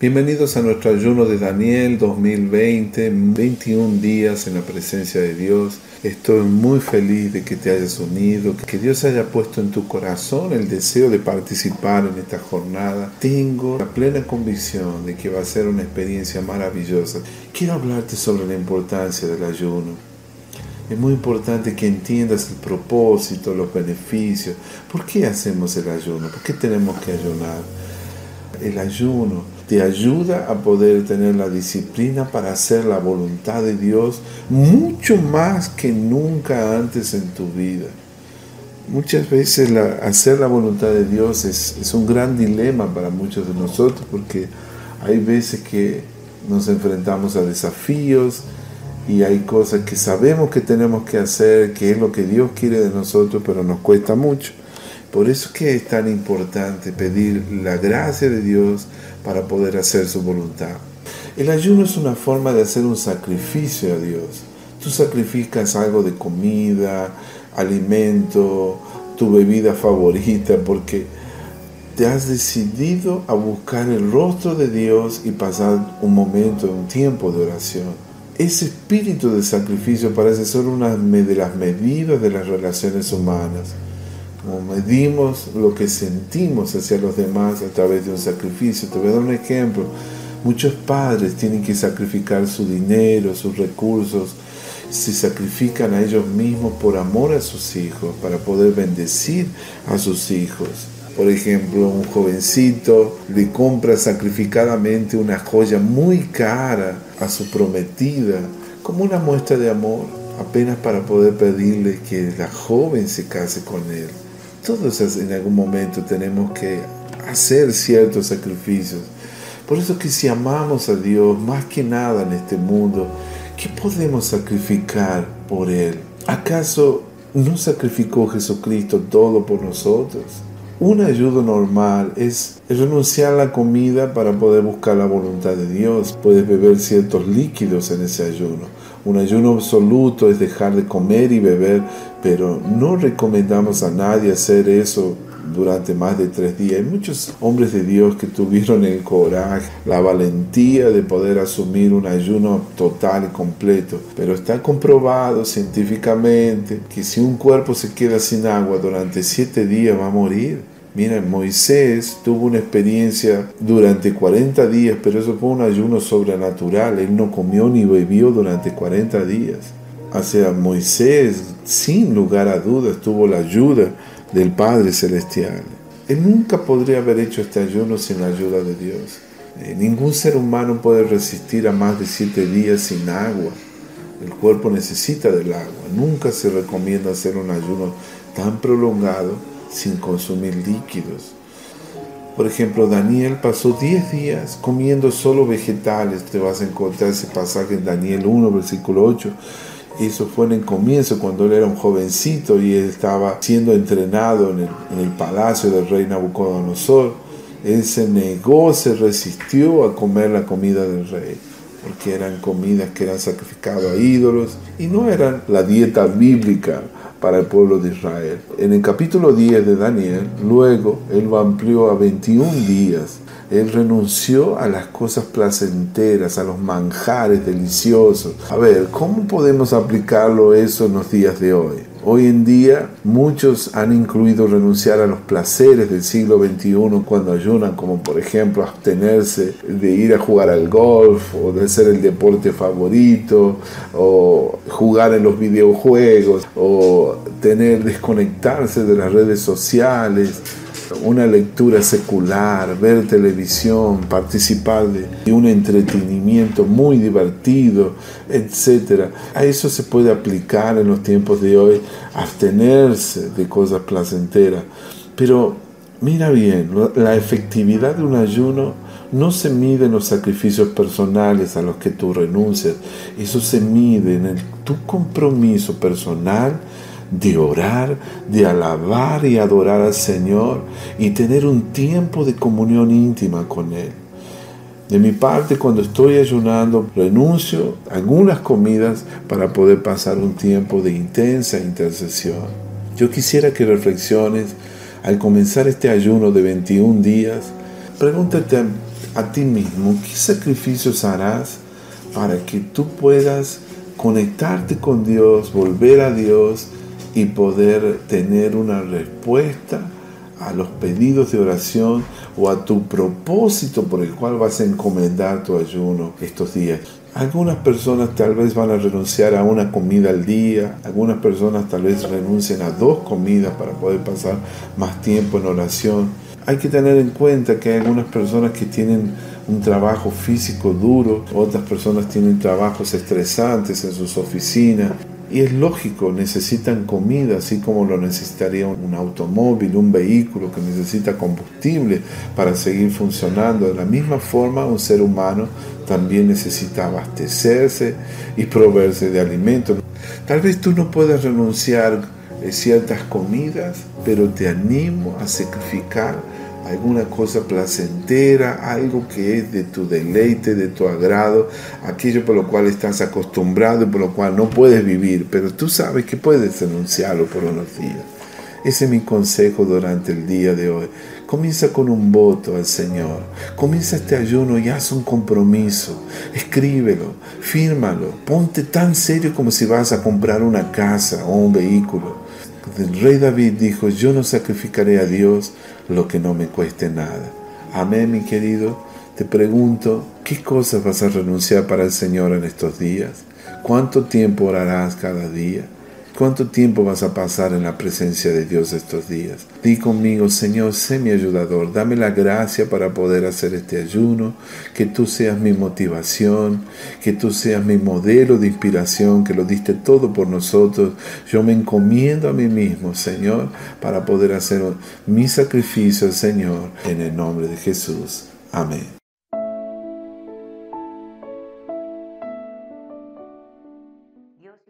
Bienvenidos a nuestro ayuno de Daniel 2020, 21 días en la presencia de Dios. Estoy muy feliz de que te hayas unido, que Dios haya puesto en tu corazón el deseo de participar en esta jornada. Tengo la plena convicción de que va a ser una experiencia maravillosa. Quiero hablarte sobre la importancia del ayuno. Es muy importante que entiendas el propósito, los beneficios. ¿Por qué hacemos el ayuno? ¿Por qué tenemos que ayunar? El ayuno te ayuda a poder tener la disciplina para hacer la voluntad de Dios mucho más que nunca antes en tu vida. Muchas veces hacer la voluntad de Dios es, un gran dilema para muchos de nosotros porque hay veces que nos enfrentamos a desafíos y hay cosas que sabemos que tenemos que hacer, que es lo que Dios quiere de nosotros, pero nos cuesta mucho. Por eso es que es tan importante pedir la gracia de Dios para poder hacer su voluntad. El ayuno es una forma de hacer un sacrificio a Dios. Tú sacrificas algo de comida, alimento, tu bebida favorita, porque te has decidido a buscar el rostro de Dios y pasar un momento, un tiempo de oración. Ese espíritu de sacrificio parece ser una de las medidas de las relaciones humanas medimos lo que sentimos hacia los demás a través de un sacrificio. Te voy a dar un ejemplo. Muchos padres tienen que sacrificar su dinero, sus recursos, se sacrifican a ellos mismos por amor a sus hijos, para poder bendecir a sus hijos. Por ejemplo, un jovencito le compra sacrificadamente una joya muy cara a su prometida como una muestra de amor, apenas para poder pedirle que la joven se case con él. Todos en algún momento tenemos que hacer ciertos sacrificios. Por eso que si amamos a Dios más que nada en este mundo, ¿qué podemos sacrificar por Él? ¿Acaso no sacrificó Jesucristo todo por nosotros? Un ayudo normal es renunciar a la comida para poder buscar la voluntad de Dios. Puedes beber ciertos líquidos en ese ayuno. Un ayuno absoluto es dejar de comer y beber, pero no recomendamos a nadie hacer eso durante más de tres días. Hay muchos hombres de Dios que tuvieron el coraje, la valentía de poder asumir un ayuno total y completo. Pero está comprobado científicamente que si un cuerpo se queda sin agua durante siete días va a morir. Mira, Moisés tuvo una experiencia durante 40 días, pero eso fue un ayuno sobrenatural. Él no comió ni bebió durante 40 días. O sea, Moisés, sin lugar a dudas, tuvo la ayuda del Padre Celestial. Él nunca podría haber hecho este ayuno sin la ayuda de Dios. Eh, ningún ser humano puede resistir a más de siete días sin agua. El cuerpo necesita del agua. Nunca se recomienda hacer un ayuno tan prolongado sin consumir líquidos. Por ejemplo, Daniel pasó 10 días comiendo solo vegetales. Te vas a encontrar ese pasaje en Daniel 1, versículo 8 eso fue en el comienzo, cuando él era un jovencito y él estaba siendo entrenado en el, palacio del rey Nabucodonosor. Él se negó, se resistió a comer la comida del rey, porque eran comidas que eran sacrificadas a ídolos y no eran la dieta bíblica para el pueblo de Israel. En el capítulo 10 de Daniel, luego él lo amplió a 21 días él renunció a las cosas placenteras, a los manjares deliciosos. A ver, ¿cómo podemos aplicarlo eso en los días de hoy? Hoy en día muchos han incluido renunciar a los placeres del siglo XXI cuando ayunan, como por ejemplo abstenerse de ir a jugar al golf o de hacer el deporte favorito o jugar en los videojuegos o tener desconectarse de las redes sociales una lectura secular, ver televisión, participar de un entretenimiento muy divertido, etc. A eso se puede aplicar en los tiempos de hoy, abstenerse de cosas placenteras. Pero mira bien, la efectividad de un ayuno no se mide en los sacrificios personales a los que tú renuncias, eso se mide en tu compromiso personal de orar, de alabar y adorar al Señor y tener un tiempo de comunión íntima con Él. De mi parte, cuando estoy ayunando, renuncio a algunas comidas para poder pasar un tiempo de intensa intercesión. Yo quisiera que reflexiones al comenzar este ayuno de 21 días, pregúntate a ti mismo qué sacrificios harás para que tú puedas conectarte con Dios, volver a Dios y poder tener una respuesta a los pedidos de oración o a tu propósito por el cual vas a encomendar tu ayuno estos días. Algunas personas tal vez van a renunciar a una comida al día, algunas personas tal vez renuncien a dos comidas para poder pasar más tiempo en oración. Hay que tener en cuenta que hay algunas personas que tienen un trabajo físico duro, otras personas tienen trabajos estresantes en sus oficinas, y es lógico, necesitan comida, así como lo necesitaría un automóvil, un vehículo que necesita combustible para seguir funcionando. De la misma forma, un ser humano también necesita abastecerse y proveerse de alimentos. Tal vez tú no puedas renunciar a ciertas comidas, pero te animo a sacrificar alguna cosa placentera, algo que es de tu deleite, de tu agrado, aquello por lo cual estás acostumbrado y por lo cual no puedes vivir, pero tú sabes que puedes denunciarlo por unos días. Ese es mi consejo durante el día de hoy. Comienza con un voto al Señor. Comienza este ayuno y haz un compromiso. Escríbelo, fírmalo. Ponte tan serio como si vas a comprar una casa o un vehículo. El rey David dijo, yo no sacrificaré a Dios lo que no me cueste nada. Amén, mi querido. Te pregunto, ¿qué cosas vas a renunciar para el Señor en estos días? ¿Cuánto tiempo orarás cada día? ¿Cuánto tiempo vas a pasar en la presencia de Dios estos días? Di conmigo, Señor, sé mi ayudador, dame la gracia para poder hacer este ayuno, que tú seas mi motivación, que tú seas mi modelo de inspiración, que lo diste todo por nosotros. Yo me encomiendo a mí mismo, Señor, para poder hacer mi sacrificio, Señor, en el nombre de Jesús. Amén.